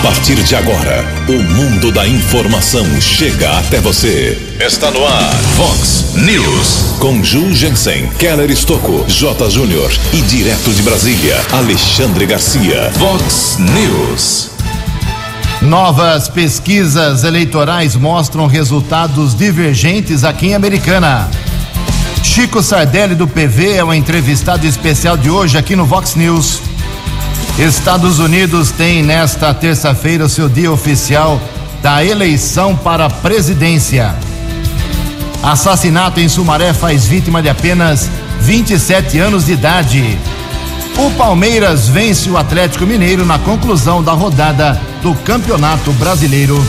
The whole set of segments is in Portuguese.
A partir de agora, o mundo da informação chega até você. Está no ar, Fox News. Com Ju Jensen, Keller Estocco, J. Júnior e direto de Brasília, Alexandre Garcia. Fox News. Novas pesquisas eleitorais mostram resultados divergentes aqui em Americana. Chico Sardelli do PV é o entrevistado especial de hoje aqui no Vox News. Estados Unidos tem nesta terça-feira o seu dia oficial da eleição para a presidência. Assassinato em Sumaré faz vítima de apenas 27 anos de idade. O Palmeiras vence o Atlético Mineiro na conclusão da rodada do Campeonato Brasileiro.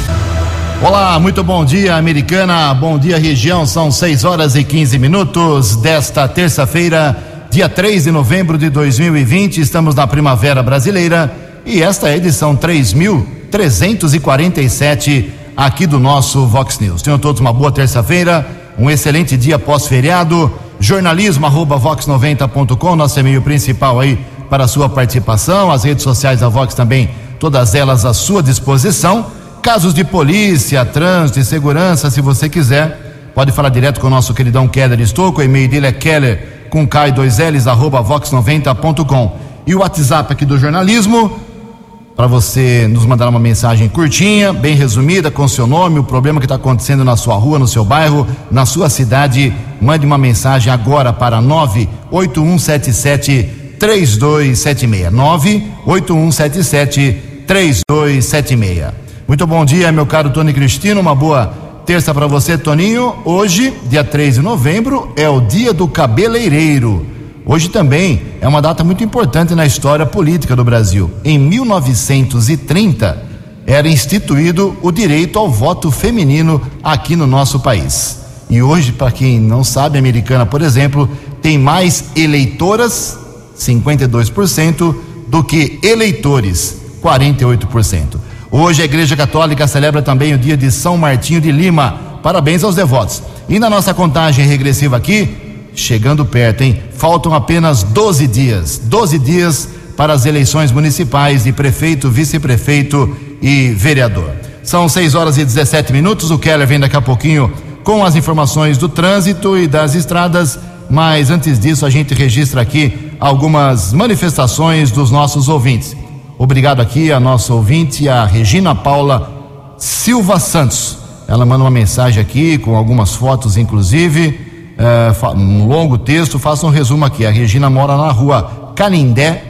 Olá, muito bom dia, americana. Bom dia, região. São 6 horas e 15 minutos desta terça-feira, dia 3 de novembro de 2020. Estamos na Primavera Brasileira e esta é a edição 3347 aqui do nosso Vox News. Tenham todos uma boa terça-feira, um excelente dia pós-feriado. Jornalismo arroba vox90.com, nosso e-mail principal aí para a sua participação. As redes sociais da Vox também, todas elas à sua disposição. Casos de polícia, trânsito e segurança, se você quiser, pode falar direto com o nosso queridão Keller Estouco. O e-mail dele é keller com K 2 L's arroba vox90.com. E o WhatsApp aqui do jornalismo, para você nos mandar uma mensagem curtinha, bem resumida, com seu nome, o problema que está acontecendo na sua rua, no seu bairro, na sua cidade. Mande uma mensagem agora para 98177 3276. 98177 3276. Muito bom dia, meu caro Tony Cristino. Uma boa terça para você, Toninho. Hoje, dia 3 de novembro, é o dia do cabeleireiro. Hoje também é uma data muito importante na história política do Brasil. Em 1930, era instituído o direito ao voto feminino aqui no nosso país. E hoje, para quem não sabe, a americana, por exemplo, tem mais eleitoras, 52%, do que eleitores, 48%. Hoje a Igreja Católica celebra também o dia de São Martinho de Lima. Parabéns aos devotos. E na nossa contagem regressiva aqui, chegando perto, hein? Faltam apenas 12 dias. 12 dias para as eleições municipais de prefeito, vice-prefeito e vereador. São 6 horas e 17 minutos. O Keller vem daqui a pouquinho com as informações do trânsito e das estradas. Mas antes disso, a gente registra aqui algumas manifestações dos nossos ouvintes. Obrigado aqui a nossa ouvinte, a Regina Paula Silva Santos. Ela manda uma mensagem aqui com algumas fotos, inclusive, é, um longo texto. Faça um resumo aqui. A Regina mora na rua Canindé,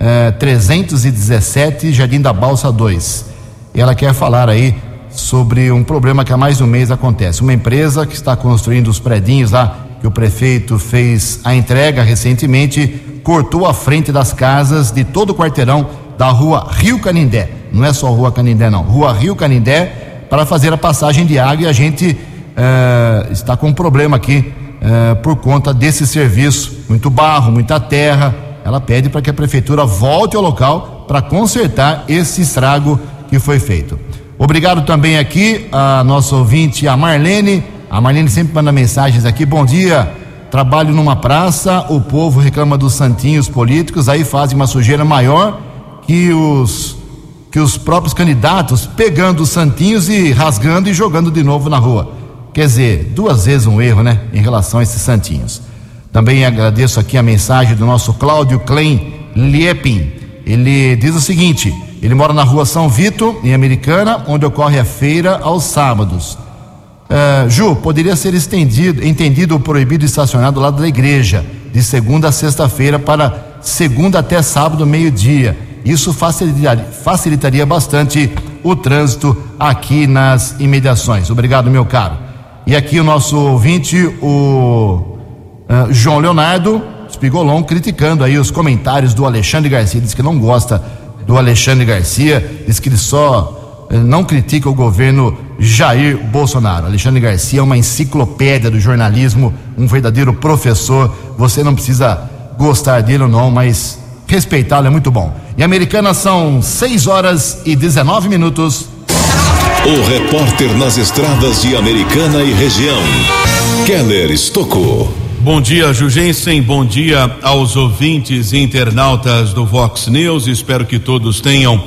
é, 317, Jardim da Balsa 2. E ela quer falar aí sobre um problema que há mais de um mês acontece. Uma empresa que está construindo os predinhos lá, que o prefeito fez a entrega recentemente, cortou a frente das casas de todo o quarteirão da rua Rio Canindé. Não é só rua Canindé, não. Rua Rio Canindé, para fazer a passagem de água e a gente eh, está com um problema aqui eh, por conta desse serviço. Muito barro, muita terra. Ela pede para que a prefeitura volte ao local para consertar esse estrago que foi feito. Obrigado também aqui a nossa ouvinte, a Marlene. A Marlene sempre manda mensagens aqui. Bom dia. Trabalho numa praça, o povo reclama dos santinhos políticos, aí fazem uma sujeira maior que os que os próprios candidatos pegando os santinhos e rasgando e jogando de novo na rua. Quer dizer, duas vezes um erro, né, em relação a esses santinhos. Também agradeço aqui a mensagem do nosso Cláudio Klein Liepin. Ele diz o seguinte: ele mora na rua São Vito, em Americana, onde ocorre a feira aos sábados. Uh, Ju, poderia ser estendido, entendido o proibido estacionar do lado da igreja, de segunda a sexta-feira para segunda até sábado, meio-dia isso facilitaria, bastante o trânsito aqui nas imediações. Obrigado, meu caro. E aqui o nosso ouvinte, o uh, João Leonardo Spigolon, criticando aí os comentários do Alexandre Garcia. Diz que não gosta do Alexandre Garcia, diz que ele só uh, não critica o governo Jair Bolsonaro. Alexandre Garcia é uma enciclopédia do jornalismo, um verdadeiro professor. Você não precisa gostar dele ou não, mas respeitá-lo é muito bom. Em Americana são 6 horas e 19 minutos. O repórter nas estradas de Americana e região, Keller Estocou. Bom dia, Jugensen. Bom dia aos ouvintes e internautas do Vox News. Espero que todos tenham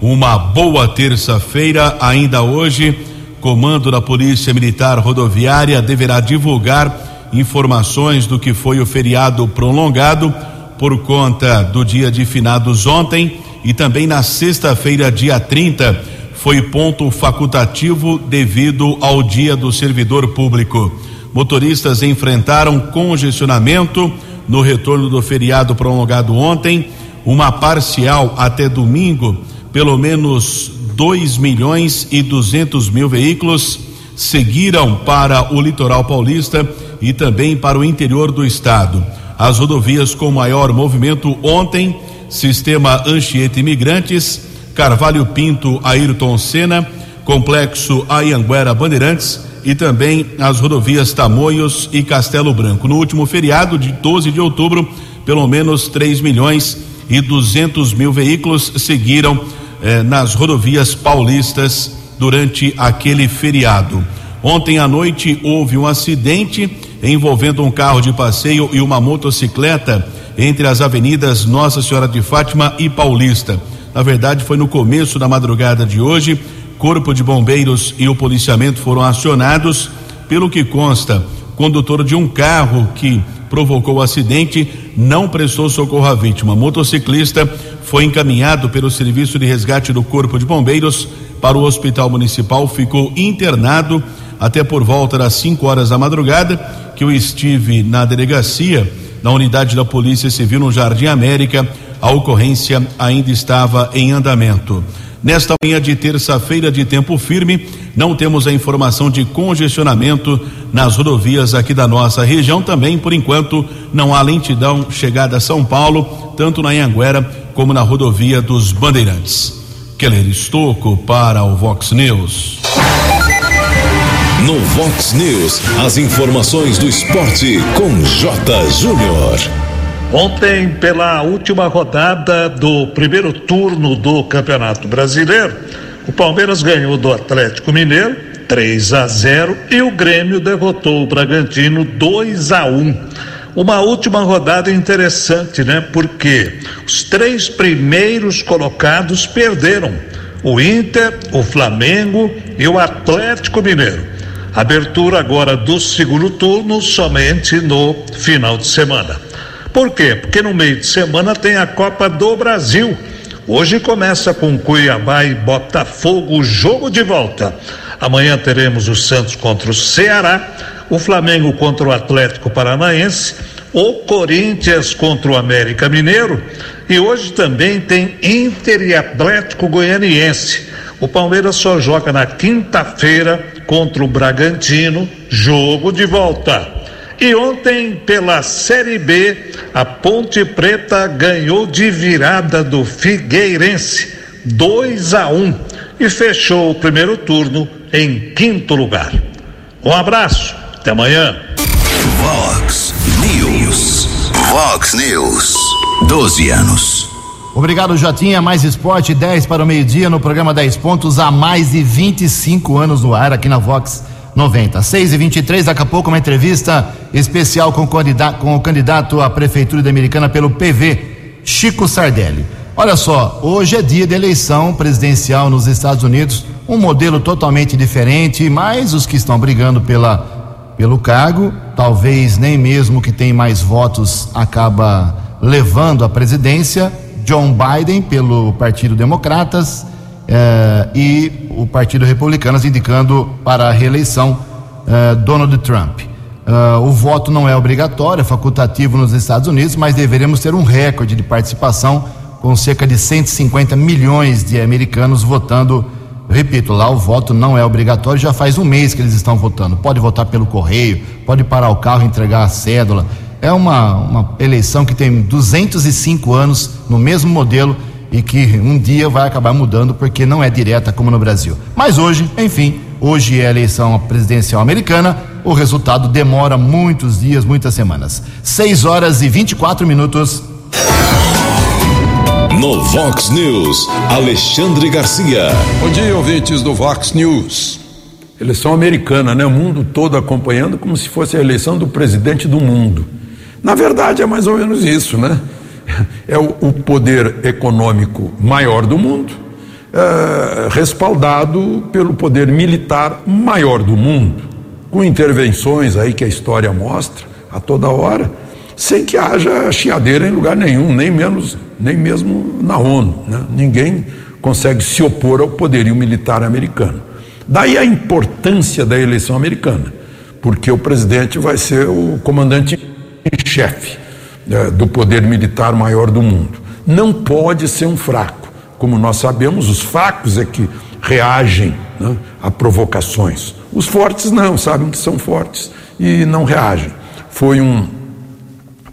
uma boa terça-feira. Ainda hoje, comando da Polícia Militar Rodoviária deverá divulgar informações do que foi o feriado prolongado por conta do dia de finados ontem e também na sexta-feira, dia 30, foi ponto facultativo devido ao dia do servidor público. Motoristas enfrentaram congestionamento no retorno do feriado prolongado ontem, uma parcial até domingo, pelo menos 2 milhões e 200 mil veículos seguiram para o litoral paulista e também para o interior do estado. As rodovias com maior movimento ontem, Sistema Anchieta Imigrantes, Carvalho Pinto, Ayrton Senna, Complexo Ayanguera Bandeirantes e também as rodovias Tamoios e Castelo Branco. No último feriado de 12 de outubro, pelo menos 3 milhões e 200 mil veículos seguiram eh, nas rodovias paulistas durante aquele feriado. Ontem à noite houve um acidente envolvendo um carro de passeio e uma motocicleta entre as avenidas Nossa Senhora de Fátima e Paulista. Na verdade, foi no começo da madrugada de hoje. Corpo de Bombeiros e o policiamento foram acionados. Pelo que consta, condutor de um carro que provocou o acidente não prestou socorro à vítima. Motociclista foi encaminhado pelo Serviço de Resgate do Corpo de Bombeiros para o Hospital Municipal, ficou internado até por volta das 5 horas da madrugada, que eu estive na delegacia, na unidade da Polícia Civil no Jardim América, a ocorrência ainda estava em andamento. Nesta manhã de terça-feira de tempo firme, não temos a informação de congestionamento nas rodovias aqui da nossa região. Também, por enquanto, não há lentidão chegada a São Paulo, tanto na Anhanguera como na rodovia dos Bandeirantes. Keller Estocco para o Vox News. No Vox News, as informações do esporte com J. Júnior. Ontem, pela última rodada do primeiro turno do Campeonato Brasileiro, o Palmeiras ganhou do Atlético Mineiro 3 a 0 e o Grêmio derrotou o Bragantino 2 a 1. Uma última rodada interessante, né? Porque os três primeiros colocados perderam: o Inter, o Flamengo e o Atlético Mineiro. Abertura agora do segundo turno somente no final de semana. Por quê? Porque no meio de semana tem a Copa do Brasil. Hoje começa com Cuiabá e Botafogo, jogo de volta. Amanhã teremos o Santos contra o Ceará, o Flamengo contra o Atlético Paranaense, o Corinthians contra o América Mineiro e hoje também tem Inter e Atlético Goianiense. O Palmeiras só joga na quinta-feira contra o Bragantino, jogo de volta. E ontem, pela Série B, a Ponte Preta ganhou de virada do Figueirense, 2 a 1 um, e fechou o primeiro turno em quinto lugar. Um abraço, até amanhã. Vox News. Vox News. 12 anos. Obrigado, Jotinha. Mais esporte, 10 para o meio-dia no programa 10 pontos, há mais de 25 anos no ar aqui na Vox 90. 6 e 23 daqui a pouco uma entrevista especial com o candidato, com o candidato à Prefeitura da Americana pelo PV, Chico Sardelli. Olha só, hoje é dia de eleição presidencial nos Estados Unidos, um modelo totalmente diferente, mas os que estão brigando pela, pelo cargo, talvez nem mesmo que tem mais votos acaba levando a presidência, John Biden pelo Partido Democratas, eh, e o Partido Republicano indicando para a reeleição eh, Donald Trump. Eh, o voto não é obrigatório, é facultativo nos Estados Unidos, mas deveremos ter um recorde de participação com cerca de 150 milhões de americanos votando. Repito, lá o voto não é obrigatório, já faz um mês que eles estão votando. Pode votar pelo correio, pode parar o carro e entregar a cédula. É uma, uma eleição que tem 205 anos no mesmo modelo e que um dia vai acabar mudando porque não é direta como no Brasil. Mas hoje, enfim, hoje é a eleição presidencial americana, o resultado demora muitos dias, muitas semanas. 6 horas e 24 minutos. No Vox News, Alexandre Garcia. Bom dia, ouvintes do Vox News. Eleição americana, né? O mundo todo acompanhando como se fosse a eleição do presidente do mundo. Na verdade, é mais ou menos isso, né? é o, poder econômico maior do mundo, eh, respaldado pelo poder militar maior do mundo, com intervenções aí que a história mostra a toda hora, sem que haja chiadeira em lugar nenhum, nem menos, nem mesmo na ONU. Né? Ninguém consegue se opor ao poderio militar americano. Daí a importância da eleição americana, porque o presidente vai ser o comandante chefe né, do poder militar maior do mundo. Não pode ser um fraco como nós sabemos, os fracos é que reagem né, a provocações. Os fortes não, sabem que são fortes e não reagem. Foi um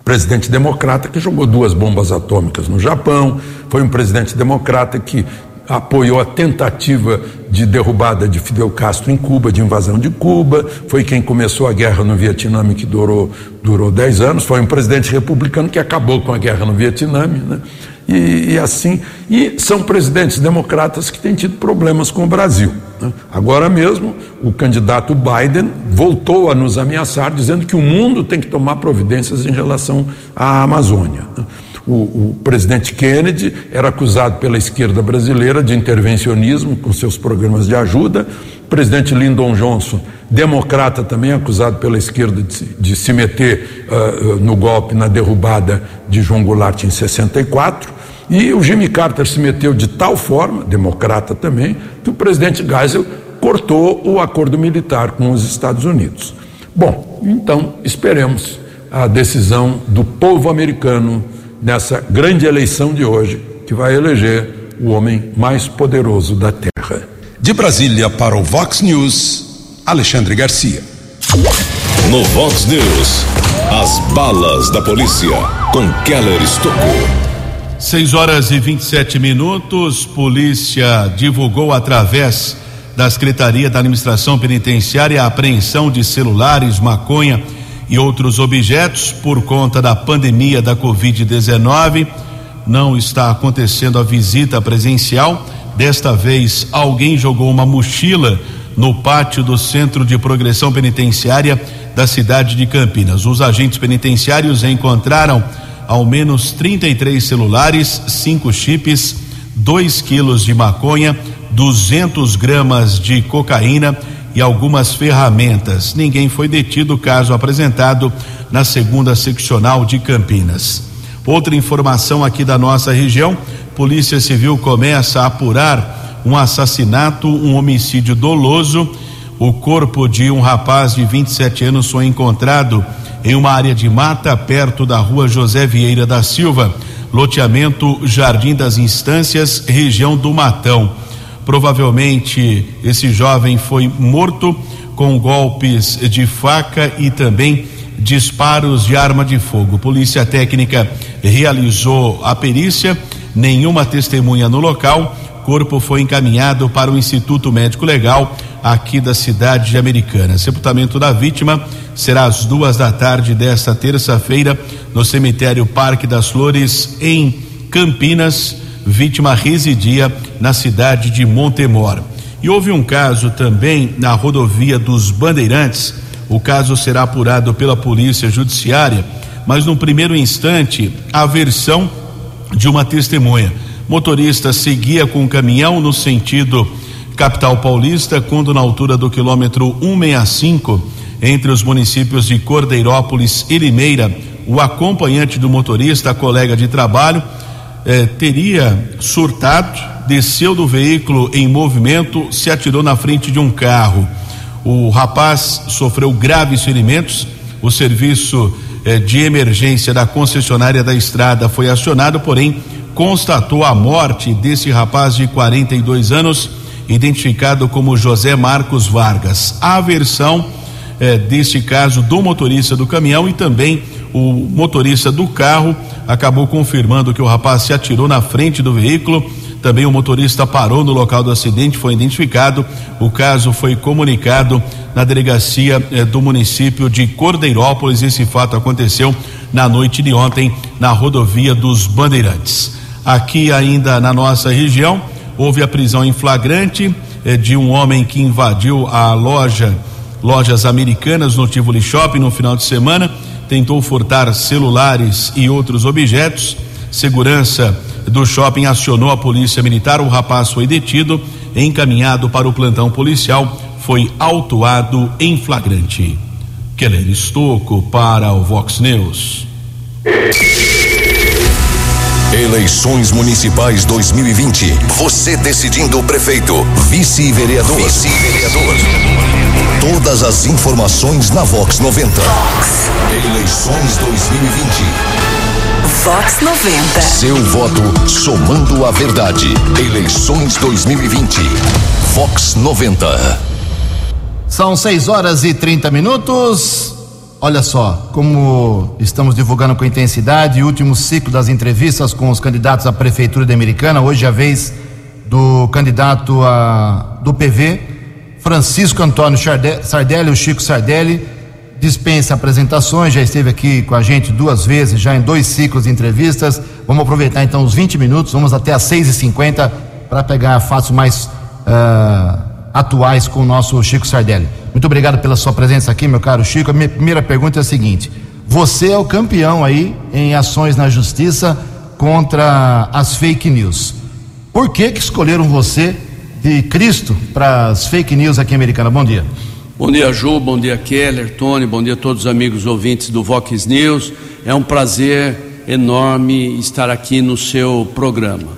presidente democrata que jogou duas bombas atômicas no Japão, foi um presidente democrata que apoiou a tentativa de derrubada de Fidel Castro em Cuba, de invasão de Cuba, foi quem começou a guerra no Vietnã que durou, durou 10 anos, foi um presidente republicano que acabou com a guerra no Vietnã, né? e, e, assim. E são presidentes democratas que têm tido problemas com o Brasil. Né? Agora mesmo, o candidato Biden voltou a nos ameaçar, dizendo que o mundo tem que tomar providências em relação à Amazônia. Né? O, o, presidente Kennedy era acusado pela esquerda brasileira de intervencionismo com seus programas de ajuda. O presidente Lyndon Johnson, democrata também, acusado pela esquerda de, de se meter uh, no golpe na derrubada de João Goulart em 64. E o Jimmy Carter se meteu de tal forma, democrata também, que o presidente Geisel cortou o acordo militar com os Estados Unidos. Bom, então esperemos a decisão do povo americano nessa grande eleição de hoje, que vai eleger o homem mais poderoso da Terra. De Brasília para o Vox News, Alexandre Garcia. No Vox News, as balas da polícia com Keller Estocou. 6 horas e 27 minutos. Polícia divulgou através da Secretaria da Administração Penitenciária a apreensão de celulares, maconha e outros objetos por conta da pandemia da Covid-19. Não está acontecendo a visita presencial. Desta vez, alguém jogou uma mochila no pátio do Centro de Progressão Penitenciária da cidade de Campinas. Os agentes penitenciários encontraram ao menos 33 celulares, cinco chips, 2 quilos de maconha, 200 gramas de cocaína e algumas ferramentas. Ninguém foi detido, caso apresentado na segunda seccional de Campinas. Outra informação aqui da nossa região: Polícia Civil começa a apurar um assassinato, um homicídio doloso. O corpo de um rapaz de 27 anos foi encontrado em uma área de mata perto da rua José Vieira da Silva, loteamento Jardim das Instâncias, região do Matão. Provavelmente esse jovem foi morto com golpes de faca e também disparos de arma de fogo. Polícia Técnica realizou a perícia, nenhuma testemunha no local. Corpo foi encaminhado para o Instituto Médico Legal aqui da cidade de Americana. Sepultamento da vítima será às duas da tarde desta terça-feira no cemitério Parque das Flores, em Campinas. Vítima residia na cidade de Montemor. E houve um caso também na rodovia dos Bandeirantes. O caso será apurado pela Polícia Judiciária, mas no primeiro instante, a versão de uma testemunha. Motorista seguia com o caminhão no sentido capital paulista, quando na altura do quilômetro 165 entre os municípios de Cordeirópolis e Limeira, o acompanhante do motorista, colega de trabalho, eh, teria surtado, desceu do veículo em movimento, se atirou na frente de um carro. O rapaz sofreu graves ferimentos. O serviço eh, de emergência da concessionária da estrada foi acionado, porém constatou a morte desse rapaz de 42 anos, identificado como José Marcos Vargas. A versão eh, deste caso do motorista do caminhão e também o motorista do carro acabou confirmando que o rapaz se atirou na frente do veículo. Também o motorista parou no local do acidente, foi identificado. O caso foi comunicado na delegacia eh, do município de Cordeirópolis. Esse fato aconteceu na noite de ontem na rodovia dos Bandeirantes. Aqui ainda na nossa região houve a prisão em flagrante eh, de um homem que invadiu a loja lojas americanas no Tivoli Shopping no final de semana, tentou furtar celulares e outros objetos. Segurança do shopping acionou a polícia militar. O rapaz foi detido, encaminhado para o plantão policial, foi autuado em flagrante. Keller Estocco para o Vox News. Eleições Municipais 2020. Você decidindo o prefeito, vice-vereador. Vice-vereador. Todas as informações na Vox 90. Vox. Eleições 2020. Vox 90. Seu voto somando a verdade. Eleições 2020. Vox 90. São 6 horas e 30 minutos. Olha só, como estamos divulgando com intensidade o último ciclo das entrevistas com os candidatos à Prefeitura de Americana, hoje é a vez do candidato a, do PV, Francisco Antônio Sardelli, o Chico Sardelli, dispensa apresentações, já esteve aqui com a gente duas vezes, já em dois ciclos de entrevistas. Vamos aproveitar então os 20 minutos, vamos até às 6h50 para pegar fatos mais uh, atuais com o nosso Chico Sardelli. Muito obrigado pela sua presença aqui, meu caro Chico. A minha primeira pergunta é a seguinte: você é o campeão aí em ações na justiça contra as fake news. Por que que escolheram você de Cristo para as fake news aqui em Americana? Bom dia. Bom dia, Ju, bom dia, Keller, Tony, bom dia a todos os amigos ouvintes do Vox News. É um prazer enorme estar aqui no seu programa.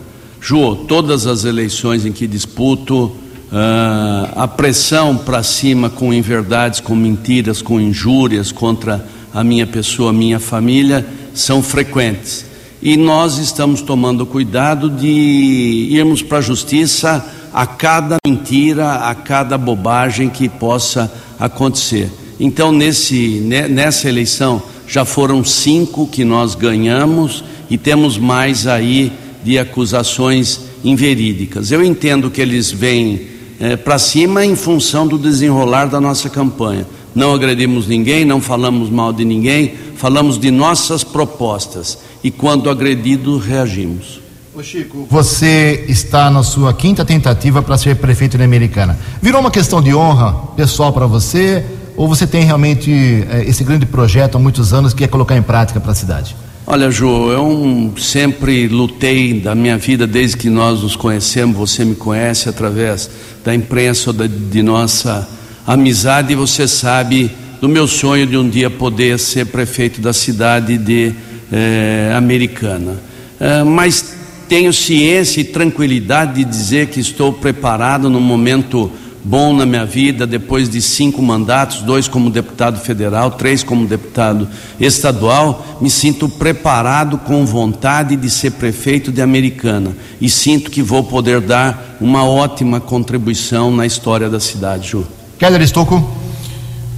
Ju, todas as eleições em que disputo, Uh, a pressão para cima com inverdades, com mentiras, com injúrias contra a minha pessoa, minha família, são frequentes. E nós estamos tomando cuidado de irmos para a justiça a cada mentira, a cada bobagem que possa acontecer. Então, nesse, nessa eleição, já foram cinco que nós ganhamos e temos mais aí de acusações inverídicas. Eu entendo que eles vêm é, para cima em função do desenrolar da nossa campanha. Não agredimos ninguém, não falamos mal de ninguém, falamos de nossas propostas e quando agredido reagimos. Ô Chico, você está na sua quinta tentativa para ser prefeito da Americana. Virou uma questão de honra pessoal para você ou você tem realmente é, esse grande projeto há muitos anos que é colocar em prática para a cidade? Olha, Ju, eu sempre lutei da minha vida desde que nós nos conhecemos. Você me conhece através da imprensa, de, de nossa amizade, e você sabe do meu sonho de um dia poder ser prefeito da cidade de eh, Americana. Eh, mas tenho ciência e tranquilidade de dizer que estou preparado no momento bom na minha vida, depois de cinco mandatos, dois como deputado federal, três como deputado estadual, me sinto preparado com vontade de ser prefeito de Americana e sinto que vou poder dar uma ótima contribuição na história da cidade, Ju. Keller Estocco.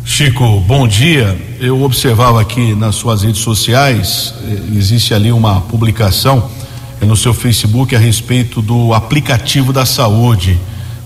Chico, bom dia. Eu observava aqui nas suas redes sociais, eh, existe ali uma publicação eh, no seu Facebook a respeito do aplicativo da saúde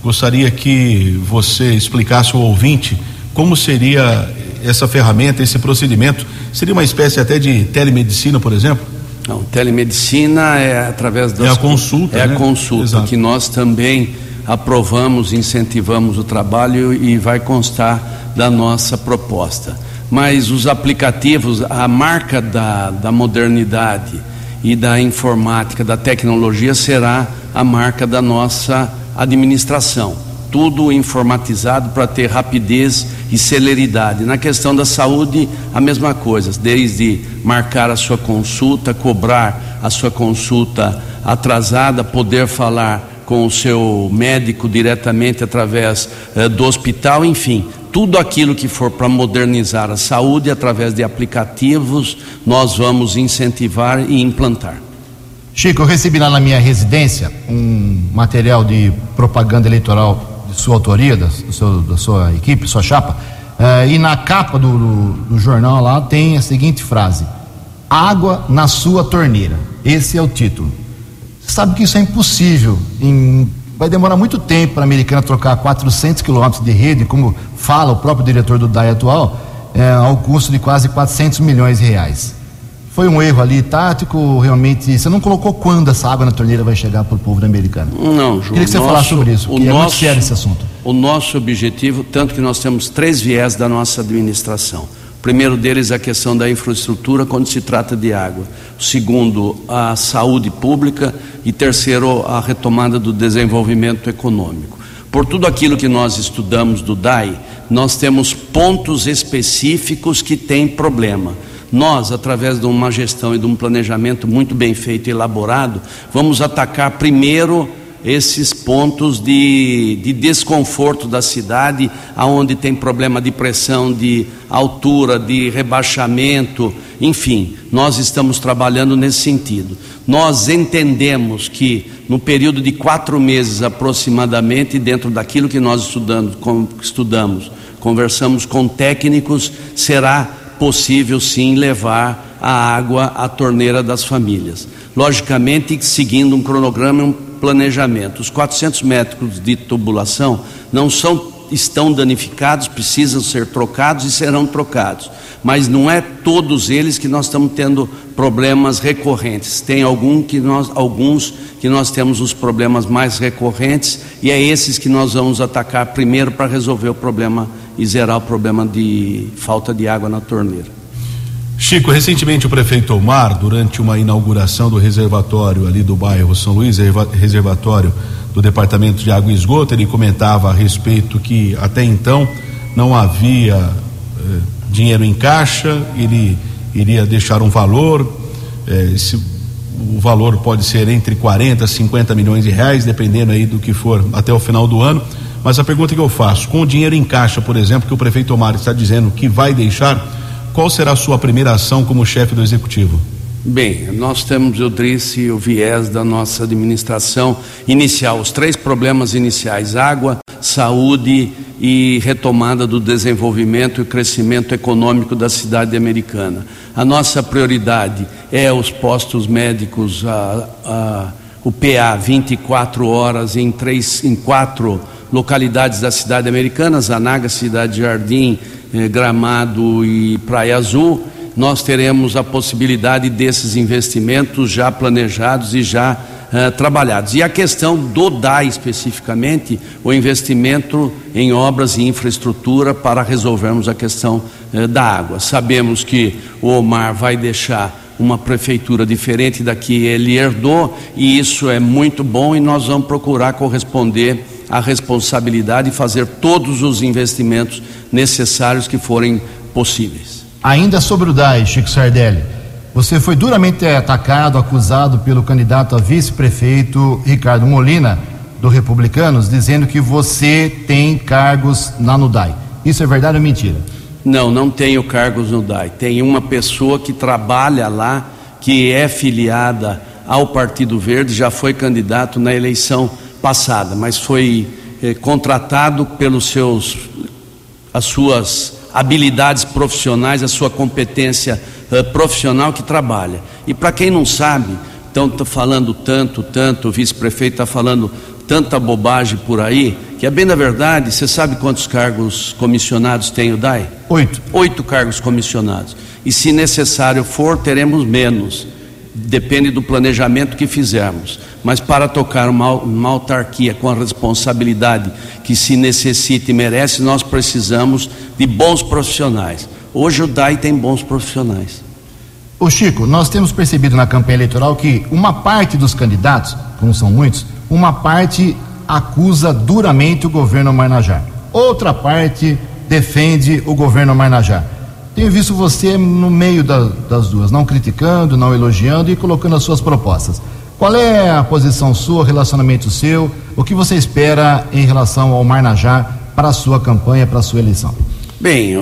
Gostaria que você explicasse ao ouvinte como seria essa ferramenta, esse procedimento. Seria uma espécie até de telemedicina, por exemplo? Não, telemedicina é através das. É a consulta. É né? a consulta, Exato. que nós também aprovamos, incentivamos o trabalho e vai constar da nossa proposta. Mas os aplicativos, a marca da, da modernidade e da informática, da tecnologia, será a marca da nossa administração. Tudo informatizado para ter rapidez e celeridade. Na questão da saúde, a mesma coisa, desde marcar a sua consulta, cobrar a sua consulta atrasada, poder falar com o seu médico diretamente através eh, do hospital, enfim, tudo aquilo que for para modernizar a saúde através de aplicativos, nós vamos incentivar e implantar. Chico, eu recebi lá na minha residência um material de propaganda eleitoral de sua autoria, da, seu, da sua equipe, sua chapa, uh, e na capa do, do, do, jornal lá tem a seguinte frase: Água na sua torneira. Esse é o título. Você sabe que isso é impossível. Em, vai demorar muito tempo para a americana trocar 400 quilômetros de rede, como fala o próprio diretor do DAI atual, é, ao custo de quase 400 milhões de reais. Foi um erro ali tático, realmente. Você não colocou quando essa água na torneira vai chegar para o povo da Americana? Não, João. Queria que você nosso, falasse sobre isso, o que nosso, é muito sério esse assunto. O nosso objetivo, tanto que nós temos três viés da nossa administração: primeiro deles é a questão da infraestrutura quando se trata de água. O segundo, a saúde pública e terceiro, a retomada do desenvolvimento econômico. Por tudo aquilo que nós estudamos do DAI, nós temos pontos específicos que têm problema. Nós, através de uma gestão e de um planejamento muito bem feito e elaborado, vamos atacar primeiro esses pontos de, de desconforto da cidade, aonde tem problema de pressão, de altura, de rebaixamento, enfim, nós estamos trabalhando nesse sentido. Nós entendemos que no período de quatro meses aproximadamente, dentro daquilo que nós estudamos, com, estudamos conversamos com técnicos, será possível sim levar a água à torneira das famílias. Logicamente, seguindo um cronograma e um planejamento. Os 400 metros de tubulação não são estão danificados, precisam ser trocados e serão trocados. Mas não é todos eles que nós estamos tendo problemas recorrentes. Tem algum que nós, alguns que nós temos os problemas mais recorrentes e é esses que nós vamos atacar primeiro para resolver o problema e zerar o problema de falta de água na torneira. Chico, recentemente o prefeito Omar, durante uma inauguração do reservatório ali do bairro São Luís, reservatório do Departamento de Água e Esgoto, ele comentava a respeito que até então não havia eh, dinheiro em caixa, ele iria deixar um valor, eh, esse, o valor pode ser entre 40 e 50 milhões de reais, dependendo aí do que for até o final do ano. Mas a pergunta que eu faço, com o dinheiro em caixa, por exemplo, que o prefeito Omar está dizendo que vai deixar, qual será a sua primeira ação como chefe do executivo? Bem, nós temos, eu disse, o viés da nossa administração inicial, os três problemas iniciais: água, saúde e retomada do desenvolvimento e crescimento econômico da cidade americana. A nossa prioridade é os postos médicos, a, a, o PA 24 horas em três, em quatro localidades da cidade americana, Zanaga, Cidade Jardim, eh, Gramado e Praia Azul nós teremos a possibilidade desses investimentos já planejados e já uh, trabalhados. E a questão do DAI especificamente, o investimento em obras e infraestrutura para resolvermos a questão uh, da água. Sabemos que o Omar vai deixar uma prefeitura diferente da que ele herdou e isso é muito bom e nós vamos procurar corresponder à responsabilidade e fazer todos os investimentos necessários que forem possíveis. Ainda sobre o DAI, Chico Sardelli, você foi duramente atacado, acusado pelo candidato a vice-prefeito Ricardo Molina, do Republicanos, dizendo que você tem cargos na NUDAI. Isso é verdade ou mentira? Não, não tenho cargos no DAI. Tem uma pessoa que trabalha lá, que é filiada ao Partido Verde, já foi candidato na eleição passada, mas foi eh, contratado pelos seus, as suas habilidades profissionais, a sua competência uh, profissional que trabalha. E para quem não sabe, então falando tanto, tanto, o vice-prefeito está falando tanta bobagem por aí, que é bem na verdade, você sabe quantos cargos comissionados tem o DAI? Oito. Oito cargos comissionados. E se necessário for, teremos menos. Depende do planejamento que fizermos mas para tocar uma, uma autarquia com a responsabilidade que se necessita e merece, nós precisamos de bons profissionais. Hoje o DAI tem bons profissionais. O Chico, nós temos percebido na campanha eleitoral que uma parte dos candidatos, como são muitos, uma parte acusa duramente o governo Marnajá. Outra parte defende o governo Marnajá. Tenho visto você no meio da, das duas, não criticando, não elogiando e colocando as suas propostas. Qual é a posição sua, relacionamento seu? O que você espera em relação ao Marnajá para a sua campanha, para a sua eleição? Bem,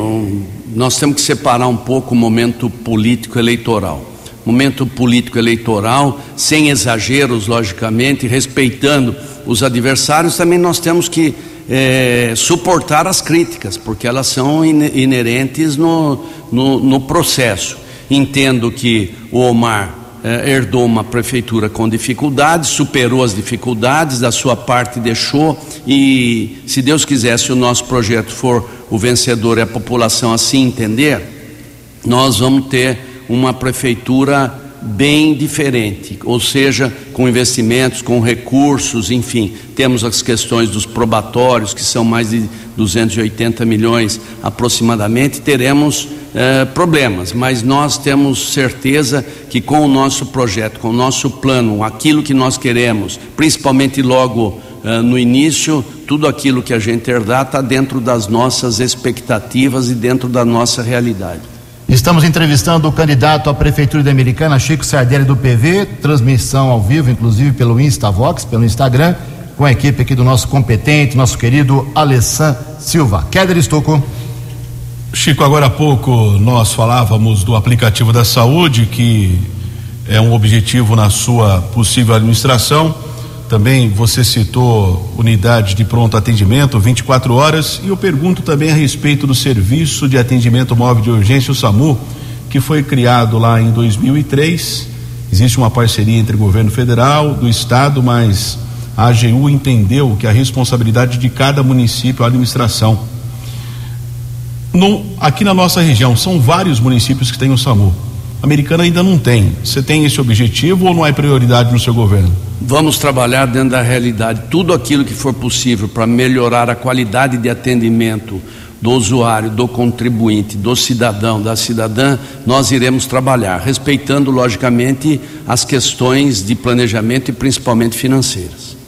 nós temos que separar um pouco o momento político eleitoral. Momento político eleitoral, sem exageros, logicamente, respeitando os adversários, também nós temos que é, suportar as críticas, porque elas são inerentes no, no, no processo. Entendo que o Omar eh, herdou uma prefeitura com dificuldades, superou as dificuldades, da sua parte deixou e, se Deus quiser, se o nosso projeto for o vencedor e a população assim entender, nós vamos ter uma prefeitura bem diferente, ou seja, com investimentos, com recursos, enfim, temos as questões dos probatórios, que são mais de 280 milhões aproximadamente, teremos eh, problemas, mas nós temos certeza que com o nosso projeto, com o nosso plano, aquilo que nós queremos, principalmente logo eh, no início, tudo aquilo que a gente herdar está dentro das nossas expectativas e dentro da nossa realidade. Estamos entrevistando o candidato à Prefeitura de Americana, Chico Sardelli, do PV, transmissão ao vivo, inclusive pelo Instavox, pelo Instagram, com a equipe aqui do nosso competente, nosso querido Alessan Silva. Kéder Estocco. Chico, agora há pouco nós falávamos do aplicativo da saúde, que é um objetivo na sua possível administração. Também você citou unidade de pronto atendimento, 24 horas, e eu pergunto também a respeito do serviço de atendimento móvel de urgência, o SAMU, que foi criado lá em 2003. Existe uma parceria entre o governo federal, do estado, mas a AGU entendeu que a responsabilidade de cada município a administração. No, aqui na nossa região, são vários municípios que têm o SAMU. A americana ainda não tem. Você tem esse objetivo ou não é prioridade no seu governo? Vamos trabalhar dentro da realidade. Tudo aquilo que for possível para melhorar a qualidade de atendimento do usuário, do contribuinte, do cidadão, da cidadã, nós iremos trabalhar, respeitando, logicamente, as questões de planejamento e principalmente financeiras.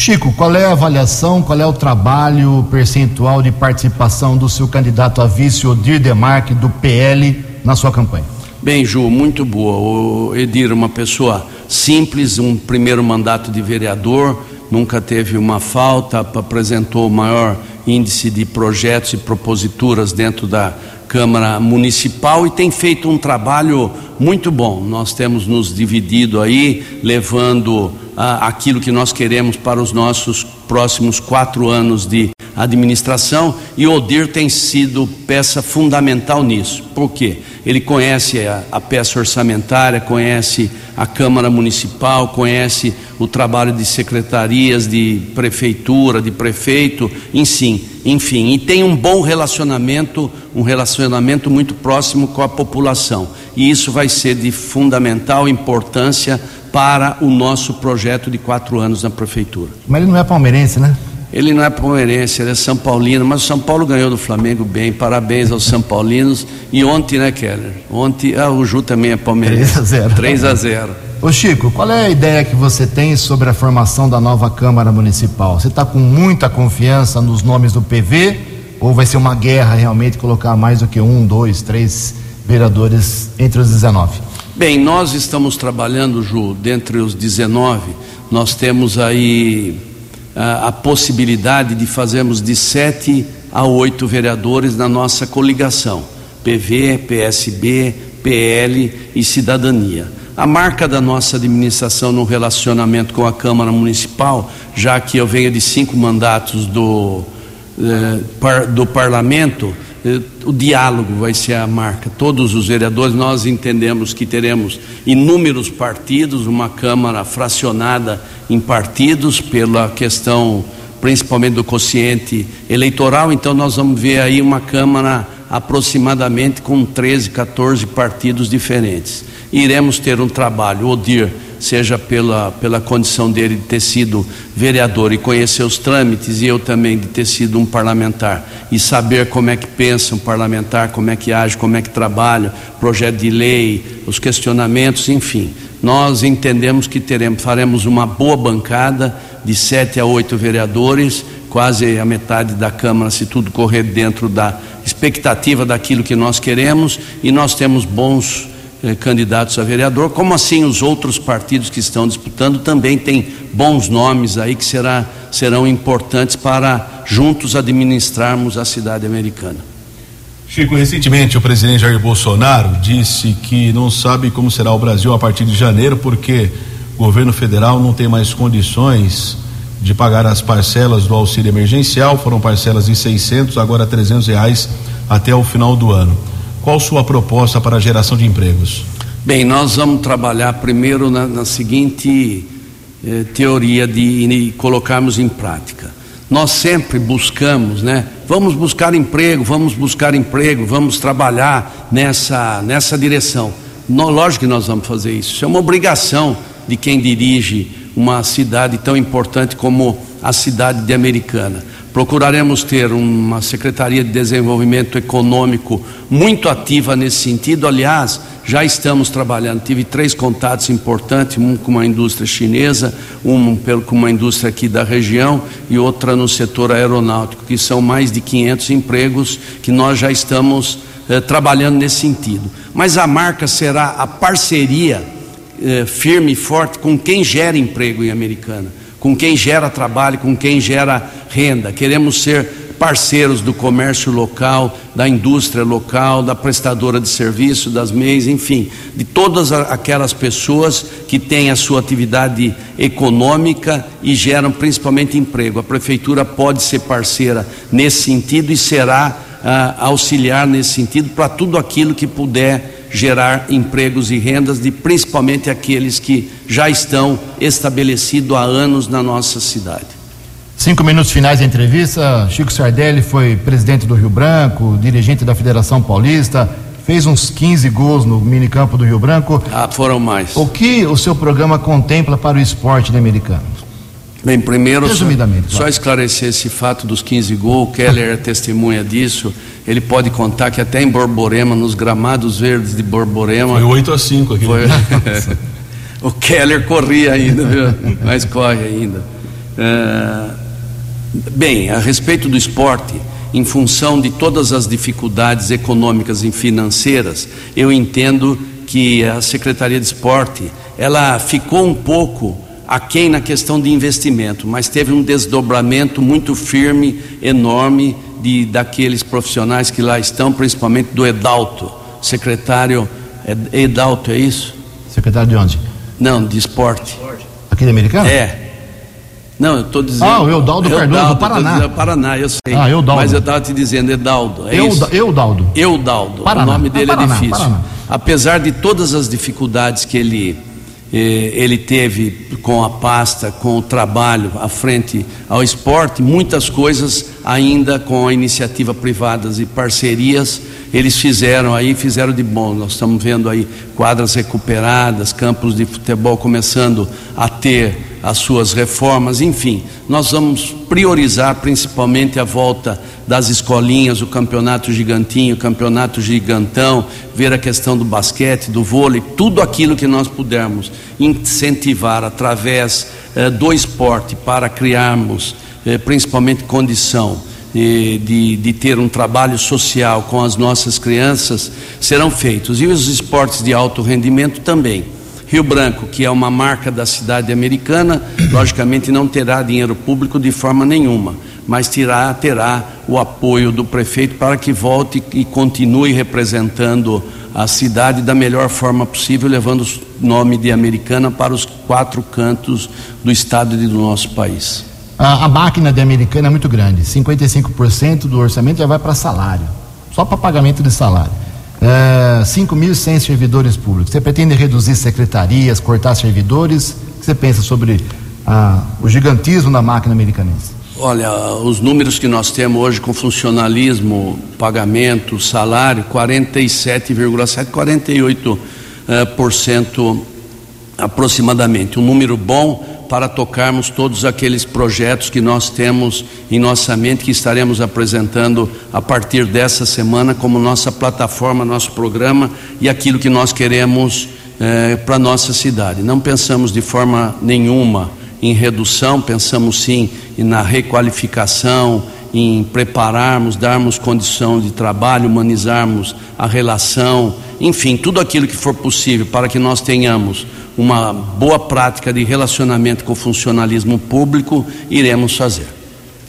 Chico, qual é a avaliação, qual é o trabalho percentual de participação do seu candidato a vice, Odir Demarque, do PL, na sua campanha? Bem, Ju, muito boa. O Edir, uma pessoa simples, um primeiro mandato de vereador, nunca teve uma falta, apresentou o maior índice de projetos e proposituras dentro da Câmara Municipal e tem feito um trabalho muito bom. Nós temos nos dividido aí, levando ah, aquilo que nós queremos para os nossos próximos quatro anos de administração e o Odir tem sido peça fundamental nisso. Por quê? Ele conhece a, a, peça orçamentária, conhece a Câmara Municipal, conhece o trabalho de secretarias, de prefeitura, de prefeito, enfim, enfim, e tem um bom relacionamento, um relacionamento muito próximo com a população. E isso vai ser de fundamental importância para o nosso projeto de quatro anos na prefeitura. Mas ele não é palmeirense, né? Ele não é palmeirense, ele é São Paulino, mas o São Paulo ganhou do Flamengo bem. Parabéns aos São Paulinos. E ontem, né, Keller? Ontem, ah, o Ju também é palmeirense. 3 a 0. 3 a 0. Ô Chico, qual é a ideia que você tem sobre a formação da nova Câmara Municipal? Você está com muita confiança nos nomes do PV ou vai ser uma guerra realmente colocar mais do que um, dois, três vereadores entre os 19? Bem, nós estamos trabalhando, Ju, dentre os 19, nós temos aí a, a possibilidade de fazermos de sete a oito vereadores na nossa coligação, PV, PSB, PL e Cidadania. A marca da nossa administração no relacionamento com a Câmara Municipal, já que eu venho de cinco mandatos do, eh, par, do parlamento, o diálogo vai ser a marca. Todos os vereadores, nós entendemos que teremos inúmeros partidos, uma Câmara fracionada em partidos pela questão principalmente do quociente eleitoral, então nós vamos ver aí uma Câmara aproximadamente com 13, 14 partidos diferentes. Iremos ter um trabalho, o Odir seja pela, pela condição dele de ter sido vereador e conhecer os trâmites, e eu também de ter sido um parlamentar, e saber como é que pensa um parlamentar, como é que age, como é que trabalha, projeto de lei, os questionamentos, enfim. Nós entendemos que teremos, faremos uma boa bancada de sete a oito vereadores, quase a metade da Câmara, se tudo correr dentro da expectativa daquilo que nós queremos, e nós temos bons eh, candidatos a vereador, como assim os outros partidos que estão disputando também têm bons nomes aí que será, serão importantes para juntos administrarmos a cidade americana. Chico, recentemente o presidente Jair Bolsonaro disse que não sabe como será o Brasil a partir de janeiro, porque o governo federal não tem mais condições de pagar as parcelas do auxílio emergencial, foram parcelas de 600, agora 300 reais até o final do ano. Qual sua proposta para a geração de empregos? Bem, nós vamos trabalhar primeiro na, na seguinte eh, teoria de, de colocarmos em prática. Nós sempre buscamos, né? Vamos buscar emprego, vamos buscar emprego, vamos trabalhar nessa, nessa direção. No, lógico que nós vamos fazer isso. Isso é uma obrigação de quem dirige uma cidade tão importante como a cidade de Americana Procuraremos ter uma Secretaria de Desenvolvimento Econômico muito ativa nesse sentido. Aliás, já estamos trabalhando. Tive três contatos importantes: um com uma indústria chinesa, um com uma indústria aqui da região e outra no setor aeronáutico, que são mais de 500 empregos que nós já estamos eh, trabalhando nesse sentido. Mas a marca será a parceria eh, firme e forte com quem gera emprego em Americana com quem gera trabalho, com quem gera renda. Queremos ser parceiros do comércio local, da indústria local, da prestadora de serviço, das MEIs, enfim, de todas aquelas pessoas que têm a sua atividade econômica e geram principalmente emprego. A prefeitura pode ser parceira nesse sentido e será ah, auxiliar nesse sentido para tudo aquilo que puder gerar empregos e rendas de principalmente aqueles que já estão estabelecidos há anos na nossa cidade. Cinco minutos finais da entrevista. Chico Sardelli foi presidente do Rio Branco, dirigente da Federação Paulista, fez uns 15 gols no minicampo do Rio Branco. Ah, foram mais. O que o seu programa contempla para o esporte de americanos? Bem, primeiro, Resumidamente, só, só esclarecer esse fato dos 15 gols, Keller é testemunha disso. Ele pode contar que até em Borborema, nos gramados verdes de Borborema. Foi 8 a 5 aqui. Foi... o Keller corria ainda, viu? mas corre ainda. É... Bem, a respeito do esporte, em função de todas as dificuldades econômicas e financeiras, eu entendo que a Secretaria de Esporte ela ficou um pouco aquém na questão de investimento, mas teve um desdobramento muito firme, enorme, de, daqueles profissionais que lá estão, principalmente do Edalto, secretário Edalto, é isso? Secretário de onde? Não, de esporte. Aqui de Americana? É. Não, eu estou dizendo. Ah, o Eudaldo Cardoso do Paraná. Dizendo, Paraná, eu sei. Ah, Eudaldo. Mas eu estava te dizendo Edaldo. É Euda, isso? Eudaldo. Eudaldo. Paraná. O nome dele ah, Paraná, é difícil. Paraná. Apesar de todas as dificuldades que ele ele teve com a pasta, com o trabalho à frente ao esporte, muitas coisas ainda com a iniciativa privadas e parcerias, eles fizeram aí, fizeram de bom. Nós estamos vendo aí quadras recuperadas, campos de futebol começando a ter as suas reformas, enfim, nós vamos priorizar principalmente a volta das escolinhas, o campeonato gigantinho, o campeonato gigantão, ver a questão do basquete, do vôlei, tudo aquilo que nós pudermos incentivar através eh, do esporte para criarmos eh, principalmente condição eh, de, de ter um trabalho social com as nossas crianças, serão feitos. E os esportes de alto rendimento também. Rio Branco, que é uma marca da cidade americana, logicamente não terá dinheiro público de forma nenhuma, mas terá, terá o apoio do prefeito para que volte e continue representando a cidade da melhor forma possível, levando o nome de Americana para os quatro cantos do estado e do nosso país. A, a máquina de Americana é muito grande, 55% do orçamento já vai para salário, só para pagamento de salário é, 5.100 servidores públicos. Você pretende reduzir secretarias, cortar servidores? O que você pensa sobre ah, o gigantismo da máquina americanense? Olha, os números que nós temos hoje com funcionalismo, pagamento, salário, 47,7, 48% eh, por cento aproximadamente. Um número bom para tocarmos todos aqueles projetos que nós temos em nossa mente, que estaremos apresentando a partir dessa semana como nossa plataforma, nosso programa e aquilo que nós queremos eh, para a nossa cidade. Não pensamos de forma nenhuma em redução, pensamos sim na requalificação, em prepararmos, darmos condição de trabalho, humanizarmos a relação, enfim, tudo aquilo que for possível para que nós tenhamos uma boa prática de relacionamento com o funcionalismo público, iremos fazer.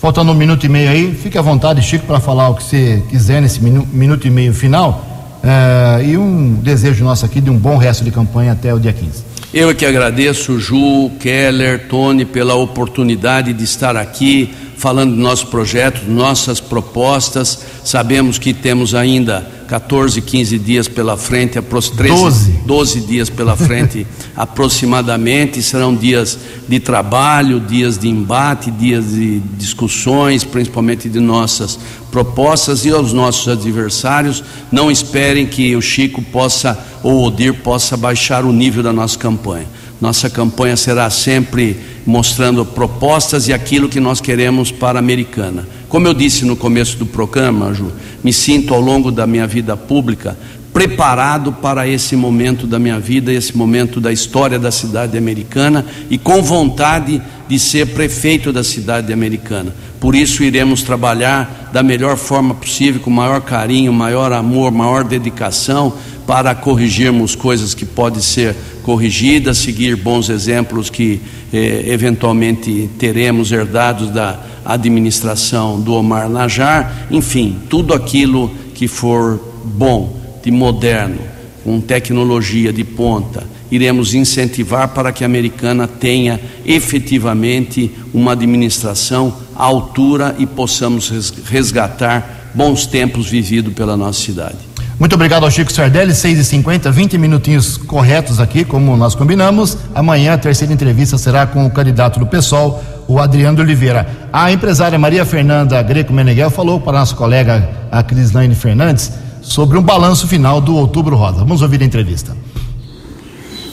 Faltando um minuto e meio aí, fique à vontade, Chico, para falar o que você quiser nesse minu minuto e meio final. É, e um desejo nosso aqui de um bom resto de campanha até o dia 15. Eu é que agradeço, Ju, Keller, Tony, pela oportunidade de estar aqui falando do nosso projeto, nossas propostas. Sabemos que temos ainda 14, 15 dias pela frente, 13, 12. 12 dias pela frente aproximadamente. Serão dias de trabalho, dias de embate, dias de discussões, principalmente de nossas propostas e aos nossos adversários. Não esperem que o Chico possa ou o Odir possa baixar o nível da nossa campanha. Nossa campanha será sempre mostrando propostas e aquilo que nós queremos para a Americana. Como eu disse no começo do programa, Ju, me sinto ao longo da minha vida pública preparado para esse momento da minha vida, esse momento da história da cidade americana e com vontade de ser prefeito da cidade americana. Por isso iremos trabalhar da melhor forma possível, com maior carinho, maior amor, maior dedicação para corrigirmos coisas que podem ser corrigidas, seguir bons exemplos que eh, eventualmente teremos herdados da administração do Omar Najar, enfim, tudo aquilo que for bom, de moderno, com tecnologia de ponta, iremos incentivar para que a americana tenha efetivamente uma administração à altura e possamos resgatar bons tempos vividos pela nossa cidade. Muito obrigado ao Chico Sardelli, 6h50, 20 minutinhos corretos aqui, como nós combinamos. Amanhã a terceira entrevista será com o candidato do PSOL, o Adriano Oliveira. A empresária Maria Fernanda Greco Meneghel falou para a nossa colega, a Crislaine Fernandes, sobre um balanço final do Outubro Rosa. Vamos ouvir a entrevista.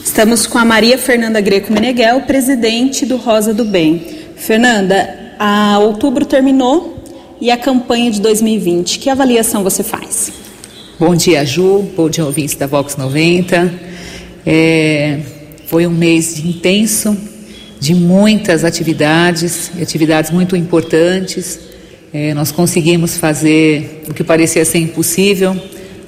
Estamos com a Maria Fernanda Greco Meneghel, presidente do Rosa do Bem. Fernanda, a outubro terminou e a campanha de 2020, que avaliação você faz? Bom dia, Ju. Bom dia, ouvintes da Vox 90. É, foi um mês intenso, de muitas atividades, atividades muito importantes. É, nós conseguimos fazer o que parecia ser impossível,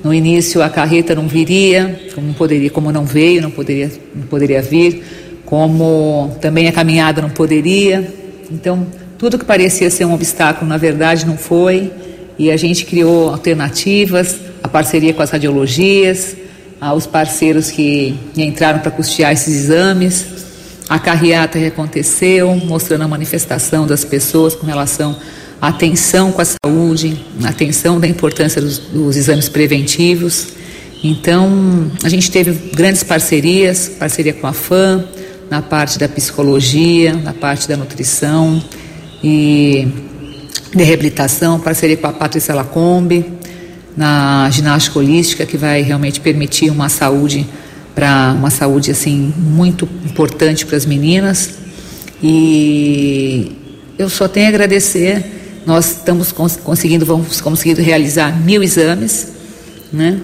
no início a carreta não viria, como poderia, como não veio, não poderia, não poderia vir, como também a caminhada não poderia. Então, tudo que parecia ser um obstáculo, na verdade, não foi. E a gente criou alternativas, a parceria com as radiologias, os parceiros que entraram para custear esses exames. A carreata aconteceu, mostrando a manifestação das pessoas com relação atenção com a saúde, atenção da importância dos, dos exames preventivos. Então, a gente teve grandes parcerias, parceria com a FAM, na parte da psicologia, na parte da nutrição e de reabilitação, parceria com a Patrícia Lacombe, na ginástica holística, que vai realmente permitir uma saúde para uma saúde assim muito importante para as meninas. E eu só tenho a agradecer nós estamos conseguindo, vamos conseguindo realizar mil exames, né?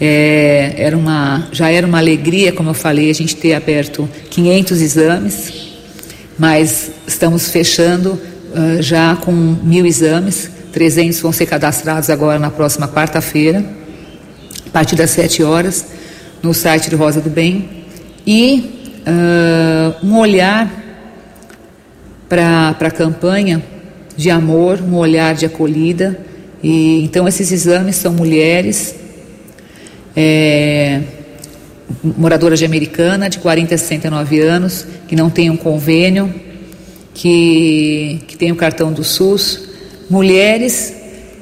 É, era uma, já era uma alegria, como eu falei, a gente ter aberto 500 exames, mas estamos fechando uh, já com mil exames, 300 vão ser cadastrados agora na próxima quarta-feira, a partir das 7 horas, no site do Rosa do Bem, e uh, um olhar para a campanha de amor, um olhar de acolhida. E então esses exames são mulheres é, moradoras de Americana, de 40 a 69 anos, que não têm um convênio, que, que têm o cartão do SUS, mulheres,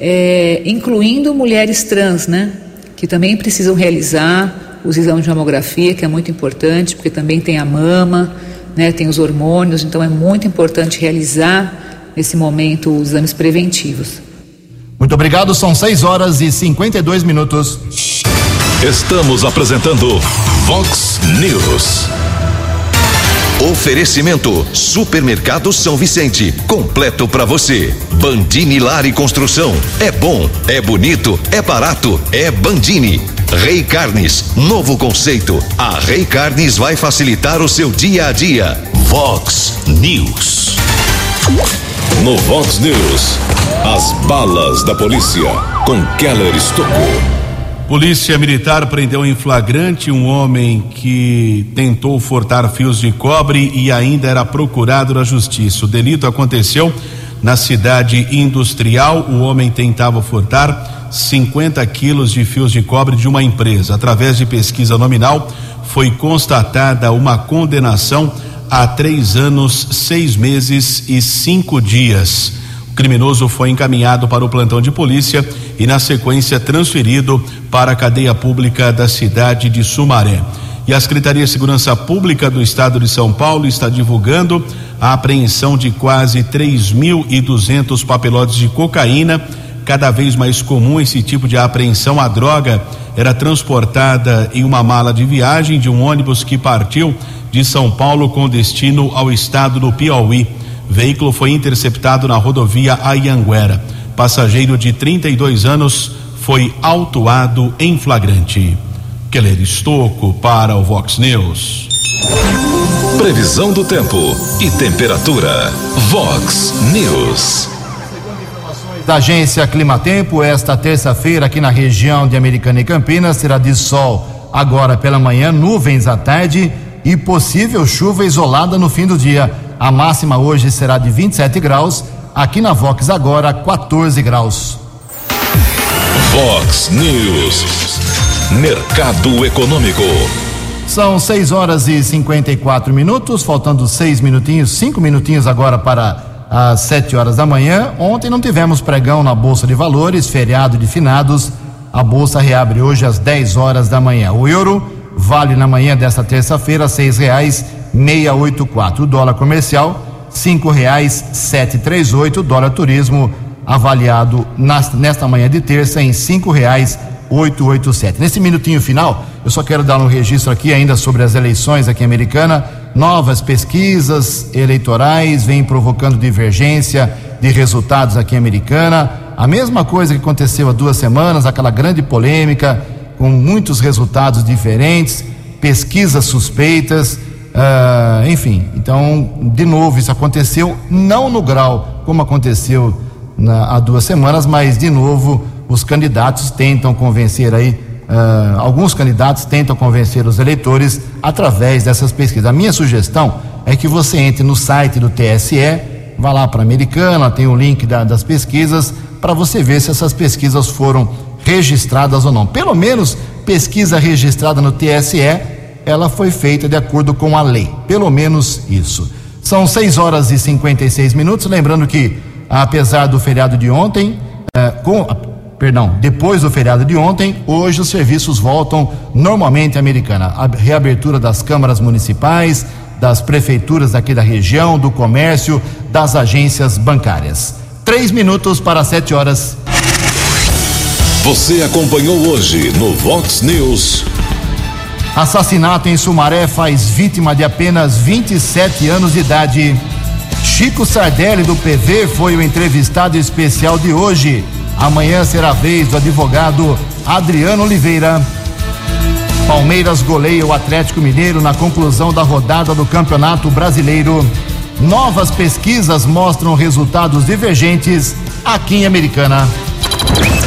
é, incluindo mulheres trans, né? Que também precisam realizar os exames de mamografia, que é muito importante, porque também tem a mama, né? Tem os hormônios, então é muito importante realizar nesse momento os exames preventivos. Muito obrigado, são 6 horas e 52 minutos. Estamos apresentando Vox News. Oferecimento Supermercado São Vicente, completo para você. Bandini Lar e Construção, é bom, é bonito, é barato, é Bandini. Rei Carnes, novo conceito. A Rei Carnes vai facilitar o seu dia a dia. Vox News. No Vox News, as balas da polícia com Keller Estocou. Polícia Militar prendeu em flagrante um homem que tentou furtar fios de cobre e ainda era procurado na justiça. O delito aconteceu na cidade industrial. O homem tentava furtar 50 quilos de fios de cobre de uma empresa. Através de pesquisa nominal, foi constatada uma condenação a três anos, seis meses e cinco dias. O criminoso foi encaminhado para o plantão de polícia e, na sequência, transferido para a cadeia pública da cidade de Sumaré. E a Secretaria de Segurança Pública do Estado de São Paulo está divulgando a apreensão de quase 3.200 papelotes de cocaína. Cada vez mais comum esse tipo de apreensão. A droga era transportada em uma mala de viagem de um ônibus que partiu de São Paulo com destino ao estado do Piauí. Veículo foi interceptado na rodovia Ayanguera. Passageiro de 32 anos foi autuado em flagrante. Keller Estocco para o Vox News. Previsão do tempo e temperatura. Vox News. Da agência Climatempo, esta terça-feira aqui na região de Americana e Campinas será de sol agora pela manhã, nuvens à tarde e possível chuva isolada no fim do dia. A máxima hoje será de 27 graus, aqui na Vox agora 14 graus. Vox News. Mercado Econômico. São 6 horas e 54 minutos, faltando seis minutinhos, cinco minutinhos agora para às 7 horas da manhã. Ontem não tivemos pregão na Bolsa de Valores, feriado de finados. A bolsa reabre hoje às 10 horas da manhã. O euro vale na manhã desta terça-feira seis reais meia oito quatro. O dólar comercial cinco reais sete três oito. Dólar turismo avaliado nesta manhã de terça em cinco reais oito oito sete. Nesse minutinho final, eu só quero dar um registro aqui ainda sobre as eleições aqui Americana. Novas pesquisas eleitorais vêm provocando divergência de resultados aqui Americana. A mesma coisa que aconteceu há duas semanas, aquela grande polêmica com muitos resultados diferentes, pesquisas suspeitas, uh, enfim. Então, de novo, isso aconteceu não no grau como aconteceu na, há duas semanas, mas de novo os candidatos tentam convencer aí Uh, alguns candidatos tentam convencer os eleitores através dessas pesquisas. A minha sugestão é que você entre no site do TSE, vá lá para a Americana, tem o link da, das pesquisas, para você ver se essas pesquisas foram registradas ou não. Pelo menos pesquisa registrada no TSE, ela foi feita de acordo com a lei. Pelo menos isso. São 6 horas e 56 minutos. Lembrando que, apesar do feriado de ontem, uh, com perdão, depois do feriado de ontem, hoje os serviços voltam normalmente à americana. A reabertura das câmaras municipais, das prefeituras aqui da região, do comércio, das agências bancárias. Três minutos para sete horas. Você acompanhou hoje no Vox News. Assassinato em Sumaré faz vítima de apenas 27 anos de idade. Chico Sardelli do PV foi o entrevistado especial de hoje. Amanhã será a vez do advogado Adriano Oliveira. Palmeiras goleia o Atlético Mineiro na conclusão da rodada do Campeonato Brasileiro. Novas pesquisas mostram resultados divergentes aqui em Americana.